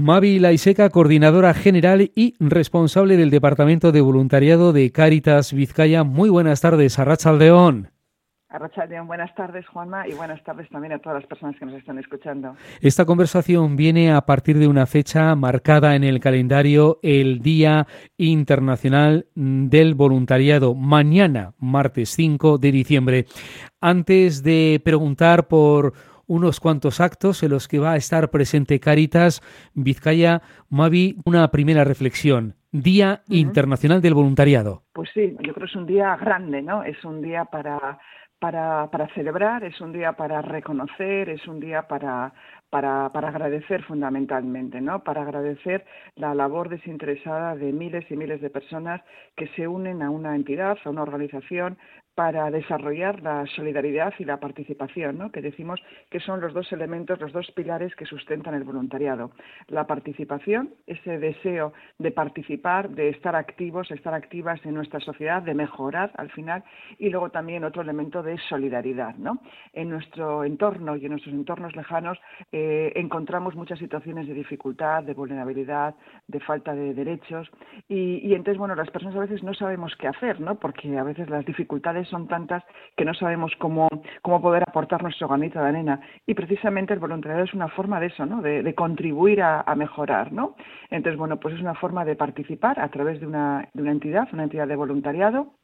Mavi Laiseca, coordinadora general y responsable del Departamento de Voluntariado de Cáritas Vizcaya. Muy buenas tardes, Arrachaldeón. Arrachaldeón, buenas tardes, Juanma, y buenas tardes también a todas las personas que nos están escuchando. Esta conversación viene a partir de una fecha marcada en el calendario, el Día Internacional del Voluntariado, mañana, martes 5 de diciembre. Antes de preguntar por unos cuantos actos en los que va a estar presente Caritas Vizcaya. Mavi, una primera reflexión. Día Internacional del Voluntariado. Pues sí, yo creo que es un día grande, ¿no? Es un día para, para, para celebrar, es un día para reconocer, es un día para, para, para, agradecer fundamentalmente, ¿no? Para agradecer la labor desinteresada de miles y miles de personas que se unen a una entidad, a una organización, para desarrollar la solidaridad y la participación, ¿no? que decimos que son los dos elementos, los dos pilares que sustentan el voluntariado. La participación, ese deseo de participar, de estar activos, estar activas en nuestra sociedad, de mejorar al final, y luego también otro elemento de solidaridad. ¿no? En nuestro entorno y en nuestros entornos lejanos eh, encontramos muchas situaciones de dificultad, de vulnerabilidad, de falta de derechos, y, y entonces, bueno, las personas a veces no sabemos qué hacer, ¿no? porque a veces las dificultades son tantas que no sabemos cómo, cómo poder aportar nuestro granito de arena. Y precisamente el voluntariado es una forma de eso, ¿no? De, contribuir a, mejorar, ¿no? Entonces, bueno, pues es una forma de participar a través de una, de una entidad, una entidad de voluntariado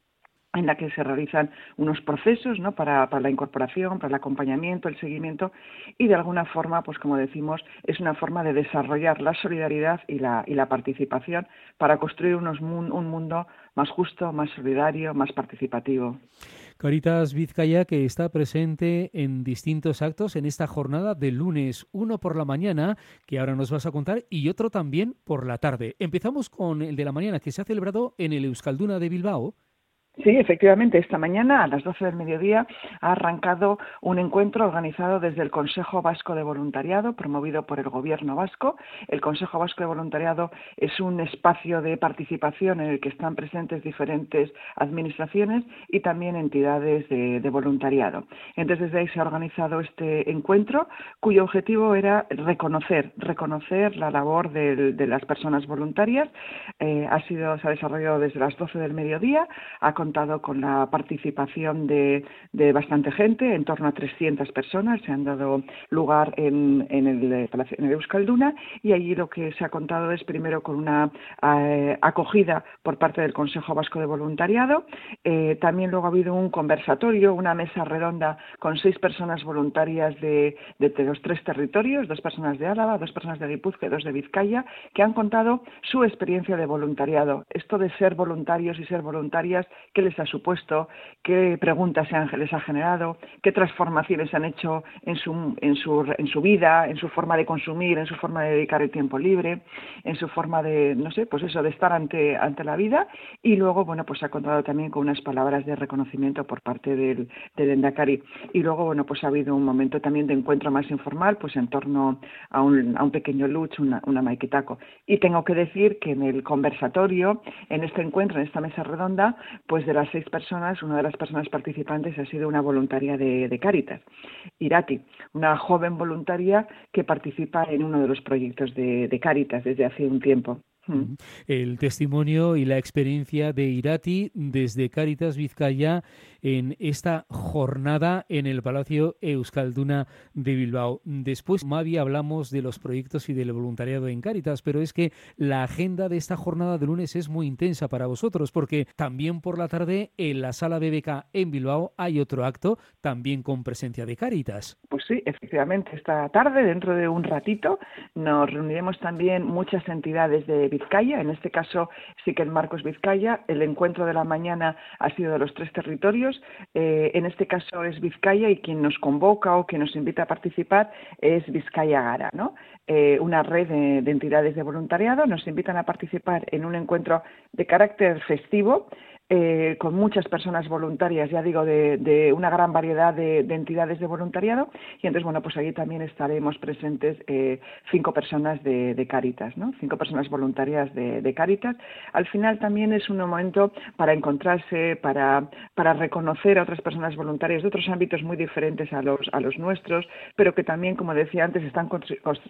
en la que se realizan unos procesos ¿no? para, para, la incorporación, para el acompañamiento, el seguimiento y de alguna forma, pues como decimos, es una forma de desarrollar la solidaridad y la, y la participación para construir unos, un mundo más justo, más solidario, más participativo. Caritas Vizcaya que está presente en distintos actos en esta jornada de lunes, uno por la mañana, que ahora nos vas a contar, y otro también por la tarde. Empezamos con el de la mañana, que se ha celebrado en el Euskalduna de Bilbao, Sí, efectivamente, esta mañana a las 12 del mediodía ha arrancado un encuentro organizado desde el Consejo Vasco de Voluntariado, promovido por el Gobierno vasco. El Consejo Vasco de Voluntariado es un espacio de participación en el que están presentes diferentes administraciones y también entidades de, voluntariado. Entonces, desde ahí se ha organizado este encuentro, cuyo objetivo era reconocer, reconocer la labor de, las personas voluntarias. Eh, ha sido, se ha desarrollado desde las 12 del mediodía. Ha contado con la participación de, bastante gente, en torno a 300 personas, se han dado lugar en, en, el, en el Euskalduna y allí lo que se ha contado es primero con una eh, acogida por parte del Consejo Vasco de Voluntariado, eh, también luego ha habido un conversatorio, una mesa redonda con seis personas voluntarias de, de, los tres territorios, dos personas de Álava, dos personas de Guipúzcoa y dos de Vizcaya, que han contado su experiencia de voluntariado. Esto de ser voluntarios y ser voluntarias qué les ha supuesto, qué preguntas les ha generado, qué transformaciones han hecho en su, en, su, en su vida, en su forma de consumir, en su forma de dedicar el tiempo libre, en su forma de, no sé, pues eso, de estar ante, ante la vida. Y luego, bueno, pues ha contado también con unas palabras de reconocimiento por parte del, del Endacari. Y luego, bueno, pues ha habido un momento también de encuentro más informal, pues en torno a un, a un pequeño luch, una, una maikitako. Y tengo que decir que en el conversatorio, en este encuentro, en esta mesa redonda, pues de las seis personas, una de las personas participantes ha sido una voluntaria de, de Caritas, Irati, una joven voluntaria que participa en uno de los proyectos de, de Caritas desde hace un tiempo. Hmm. El testimonio y la experiencia de Irati desde Caritas Vizcaya en esta jornada en el Palacio Euskalduna de Bilbao. Después, Mavi, hablamos de los proyectos y del voluntariado en Caritas, pero es que la agenda de esta jornada de lunes es muy intensa para vosotros, porque también por la tarde en la sala BBK en Bilbao hay otro acto, también con presencia de Caritas. Pues sí, efectivamente, esta tarde, dentro de un ratito, nos reuniremos también muchas entidades de Vizcaya, en este caso sí que el Marcos Vizcaya, el encuentro de la mañana ha sido de los tres territorios, eh, en este caso es Vizcaya y quien nos convoca o quien nos invita a participar es Vizcaya Gara, ¿no? Eh, una red de, entidades de voluntariado. Nos invitan a participar en un encuentro de carácter festivo eh, con muchas personas voluntarias, ya digo, de, una gran variedad de, entidades de voluntariado. Y entonces, bueno, pues allí también estaremos presentes eh, cinco personas de, de, Caritas, ¿no? Cinco personas voluntarias de, de, Caritas. Al final también es un momento para encontrarse, para, para reconocer a otras personas voluntarias de otros ámbitos muy diferentes a los, a los nuestros, pero que también, como decía antes, están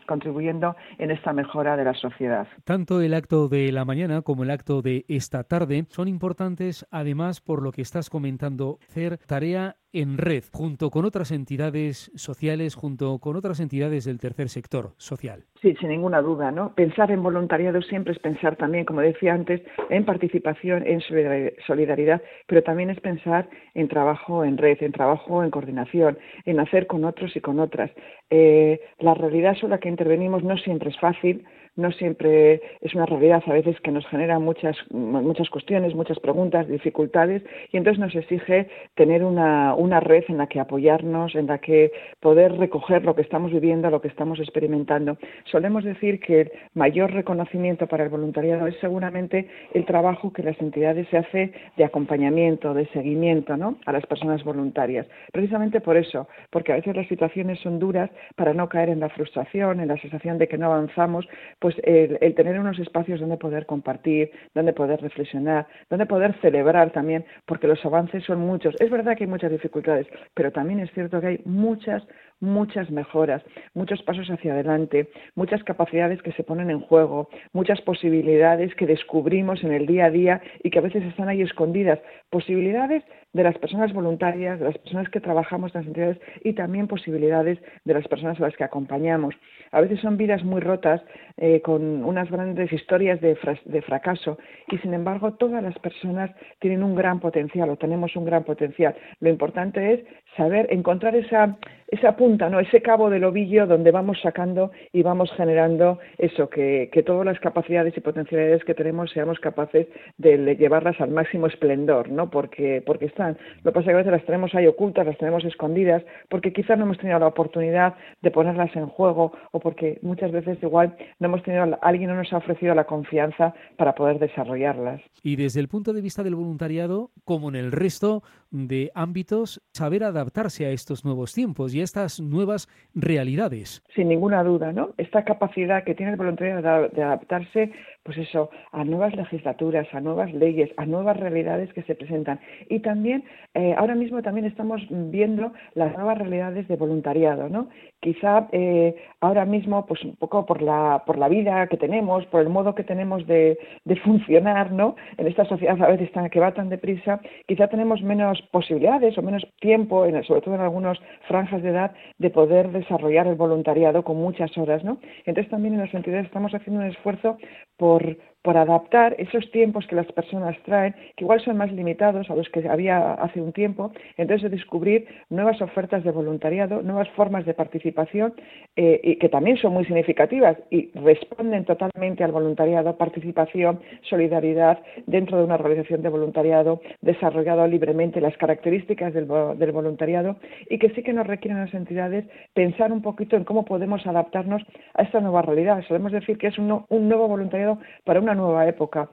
contribuyendo en esta mejora de la sociedad. Tanto el acto de la mañana como el acto de esta tarde son importantes además, por lo que estás comentando, hacer tarea en red, junto con otras entidades sociales, junto con otras entidades del tercer sector social. Sí, sin ninguna duda, ¿no? Pensar en voluntariado siempre es pensar también, como decía antes, en participación, en solidaridad, pero también es pensar en trabajo en red, en trabajo en coordinación, en hacer con otros y con otras. Eh, la realidad sobre la que intervenimos no siempre es fácil, no siempre es una realidad, a veces que nos genera muchas, muchas cuestiones, muchas preguntas, dificultades, y entonces nos exige tener una, una red en la que apoyarnos, en la que poder recoger lo que estamos viviendo, lo que estamos experimentando. Solemos decir que el mayor reconocimiento para el voluntariado es seguramente el trabajo que las entidades se hace de acompañamiento, de seguimiento ¿no? a las personas voluntarias. Precisamente por eso, porque a veces las situaciones son duras para no caer en la frustración, en la sensación de que no avanzamos, pues el, tener unos espacios donde poder compartir, donde poder reflexionar, donde poder celebrar también, porque los avances son muchos. Es verdad que hay muchas dificultades, pero también es cierto que hay muchas, muchas mejoras, muchos pasos hacia adelante, muchas capacidades que se ponen en juego, muchas posibilidades que descubrimos en el día a día y que a veces están ahí escondidas. Posibilidades de las personas voluntarias, de las personas que trabajamos en las entidades y también posibilidades de las personas a las que acompañamos. A veces son vidas muy rotas, eh, con unas grandes historias de, de fracaso y sin embargo todas las personas tienen un gran potencial o tenemos un gran potencial. Lo importante es saber encontrar esa, esa punta, ¿no? ese cabo del ovillo donde vamos sacando y vamos generando eso, que, que todas las capacidades y potencialidades que tenemos seamos capaces de llevarlas al máximo esplendor, ¿no? porque, porque están. Lo que pasa es que a veces las tenemos ahí ocultas, las tenemos escondidas, porque quizás no hemos tenido la oportunidad de ponerlas en juego o porque muchas veces igual no hemos tenido, alguien no nos ha ofrecido la confianza para poder desarrollarlas. Y desde el punto de vista del voluntariado, como en el resto de ámbitos, saber adaptarse a estos nuevos tiempos y a estas nuevas realidades. Sin ninguna duda, ¿no? Esta capacidad que tiene el voluntariado de adaptarse, pues eso, a nuevas legislaturas, a nuevas leyes, a nuevas realidades que se presentan. Y también, eh, ahora mismo también estamos viendo las nuevas realidades de voluntariado, ¿no? Quizá eh, ahora mismo, pues un poco por la, por la vida que tenemos, por el modo que tenemos de, de funcionar, ¿no? En esta sociedad a veces tan, que va tan deprisa, quizá tenemos menos posibilidades o menos tiempo, en, sobre todo en algunas franjas de edad, de poder desarrollar el voluntariado con muchas horas, ¿no? Entonces también en las entidades estamos haciendo un esfuerzo por por adaptar esos tiempos que las personas traen, que igual son más limitados a los que había hace un tiempo, entonces descubrir nuevas ofertas de voluntariado, nuevas formas de participación, eh, y que también son muy significativas y responden totalmente al voluntariado, participación, solidaridad dentro de una organización de voluntariado, desarrollado libremente las características del, voluntariado y que sí que nos requieren las entidades pensar un poquito en cómo podemos adaptarnos a esta nueva realidad. Solemos decir que es un, un nuevo voluntariado para una nueva época,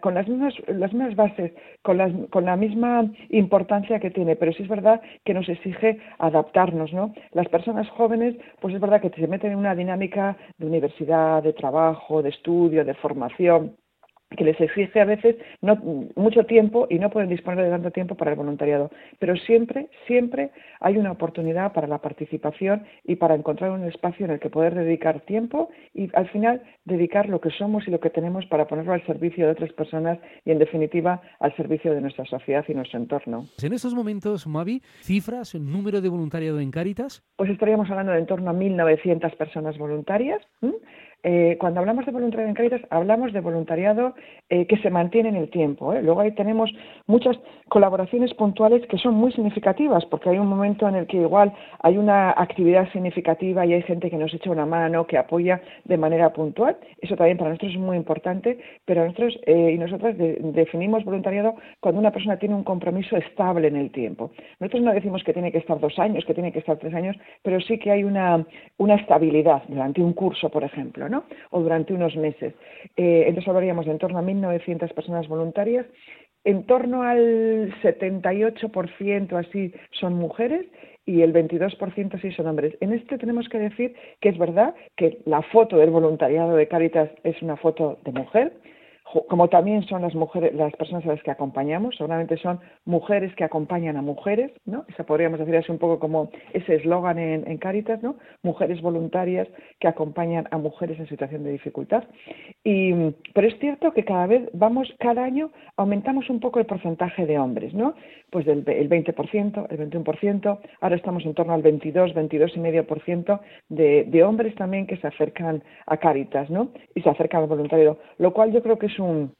con las mismas, las mismas bases, con, las, con la misma importancia que tiene, pero sí es verdad que nos exige adaptarnos, ¿no? Las personas jóvenes, pues es verdad que se meten en una dinámica de universidad, de trabajo, de estudio, de formación, que les exige a veces no, mucho tiempo y no pueden disponer de tanto tiempo para el voluntariado. Pero siempre, siempre hay una oportunidad para la participación y para encontrar un espacio en el que poder dedicar tiempo y al final dedicar lo que somos y lo que tenemos para ponerlo al servicio de otras personas y en definitiva al servicio de nuestra sociedad y nuestro entorno. En estos momentos, Mavi, cifras, número de voluntariado en Cáritas? Pues estaríamos hablando de en torno a 1.900 personas voluntarias. Eh, cuando hablamos de voluntariado en Cáritas, hablamos de voluntariado eh, que se mantiene en el tiempo. ¿eh? Luego ahí tenemos muchas colaboraciones puntuales que son muy significativas, porque hay un momento en el que igual hay una actividad significativa y hay gente que nos echa una mano, que apoya de manera puntual. Eso también para nosotros es muy importante, pero nosotros y nosotras definimos voluntariado cuando una persona tiene un compromiso estable en el tiempo. Nosotros no decimos que tiene que estar dos años, que tiene que estar tres años, pero sí que hay una, una estabilidad durante un curso, por ejemplo. ¿no? O durante unos meses. Eh, entonces hablaríamos de en torno a 1.900 personas voluntarias en torno al 78% así son mujeres y el 22% sí son hombres. En este tenemos que decir que es verdad que la foto del voluntariado de Caritas es una foto de mujer, como también son las mujeres, las personas a las que acompañamos, seguramente son mujeres que acompañan a mujeres, ¿no? Esa podríamos decir así un poco como ese eslogan en, en, Caritas, ¿no? Mujeres voluntarias que acompañan a mujeres en situación de dificultad. Y, pero es cierto que cada vez vamos, cada año aumentamos un poco el porcentaje de hombres, ¿no? Pues del el 20%, el 21%, ahora estamos en torno al 22, 22,5% de, de hombres también que se acercan a Caritas, ¿no? Y se acercan al voluntariado, lo cual yo creo que es un,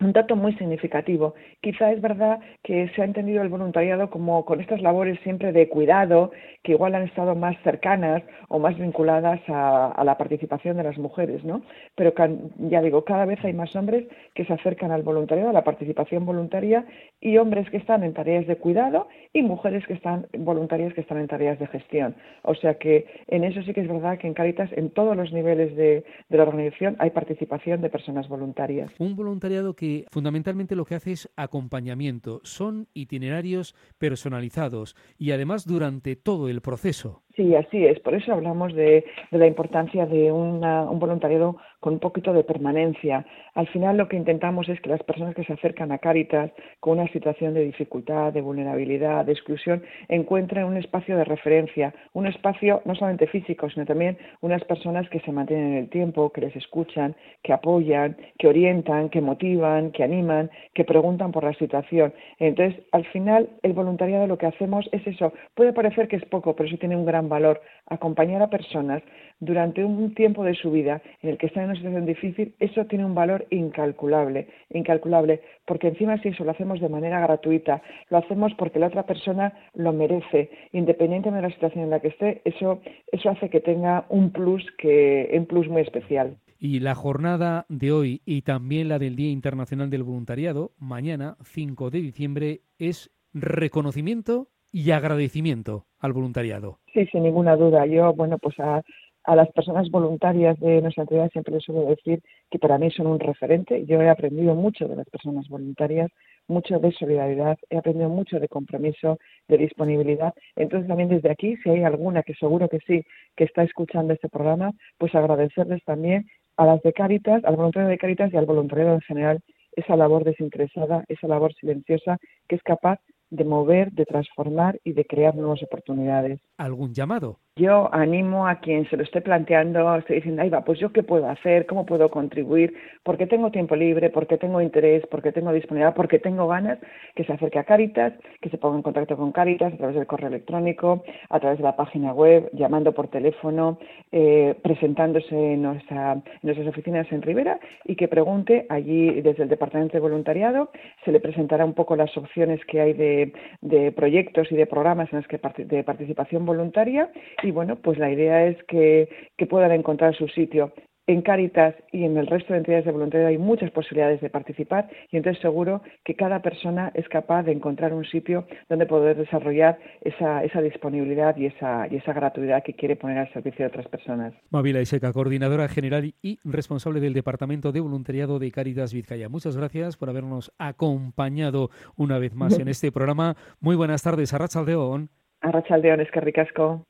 un dato muy significativo. Quizá es verdad que se ha entendido el voluntariado como con estas labores siempre de cuidado, que igual han estado más cercanas o más vinculadas a, la participación de las mujeres, ¿no? Pero ya digo, cada vez hay más hombres que se acercan al voluntariado, a la participación voluntaria, y hombres que están en tareas de cuidado y mujeres que están voluntarias que están en tareas de gestión. O sea que en eso sí que es verdad que en Caritas, en todos los niveles de, de la organización, hay participación de personas voluntarias. Un voluntariado que fundamentalmente lo que hace es acompañamiento. Son itinerarios personalizados y además durante todo el proceso. Sí, así es. Por eso hablamos de, la importancia de un voluntariado con un poquito de permanencia. Al final lo que intentamos es que las personas que se acercan a Cáritas con una situación de dificultad, de vulnerabilidad, de exclusión, encuentren un espacio de referencia, un espacio no solamente físico, sino también unas personas que se mantienen en el tiempo, que les escuchan, que apoyan, que orientan, que motivan, que animan, que preguntan por la situación. Entonces, al final, el voluntariado lo que hacemos es eso. Puede parecer que es poco, pero eso tiene un gran valor. Acompañar a personas durante un tiempo de su vida en el que están en una situación difícil, eso tiene un valor incalculable, incalculable, porque encima si eso lo hacemos de manera gratuita, lo hacemos porque la otra persona lo merece, independientemente de la situación en la que esté, eso, eso hace que tenga un plus que, un plus muy especial. Y la jornada de hoy y también la del Día Internacional del Voluntariado, mañana, 5 de diciembre, es reconocimiento y agradecimiento al voluntariado. Sí, sin ninguna duda. Yo, bueno, pues a, las personas voluntarias de nuestra entidad siempre les suelo decir que para mí son un referente. Yo he aprendido mucho de las personas voluntarias, mucho de solidaridad, he aprendido mucho de compromiso, de disponibilidad. Entonces también desde aquí, si hay alguna que seguro que sí, que está escuchando este programa, pues agradecerles también a las de Cáritas, al voluntario de Cáritas y al voluntariado en general esa labor desinteresada, esa labor silenciosa que es capaz de mover, de transformar y de crear nuevas oportunidades. ¿Algún llamado? Yo animo a quien se lo esté planteando, esté diciendo, ahí va, pues yo qué puedo hacer, cómo puedo contribuir, porque tengo tiempo libre, porque tengo interés, porque tengo disponibilidad, porque tengo ganas, que se acerque a Caritas, que se ponga en contacto con Caritas a través del correo electrónico, a través de la página web, llamando por teléfono, eh, presentándose en, nuestra, nuestras oficinas en Rivera y que pregunte allí desde el Departamento de Voluntariado, se le presentará un poco las opciones que hay de, proyectos y de programas en los que de participación voluntaria bueno, pues la idea es que, puedan encontrar su sitio. En Caritas y en el resto de entidades de voluntariado hay muchas posibilidades de participar y entonces seguro que cada persona es capaz de encontrar un sitio donde poder desarrollar esa, esa disponibilidad y esa, y esa gratuidad que quiere poner al servicio de otras personas. Mavila Iseca, coordinadora general y responsable del Departamento de Voluntariado de Caritas Vizcaya. Muchas gracias por habernos acompañado una vez más en este programa. Muy buenas tardes, Arracha Aldeón. Arracha Aldeón, es que ricasco.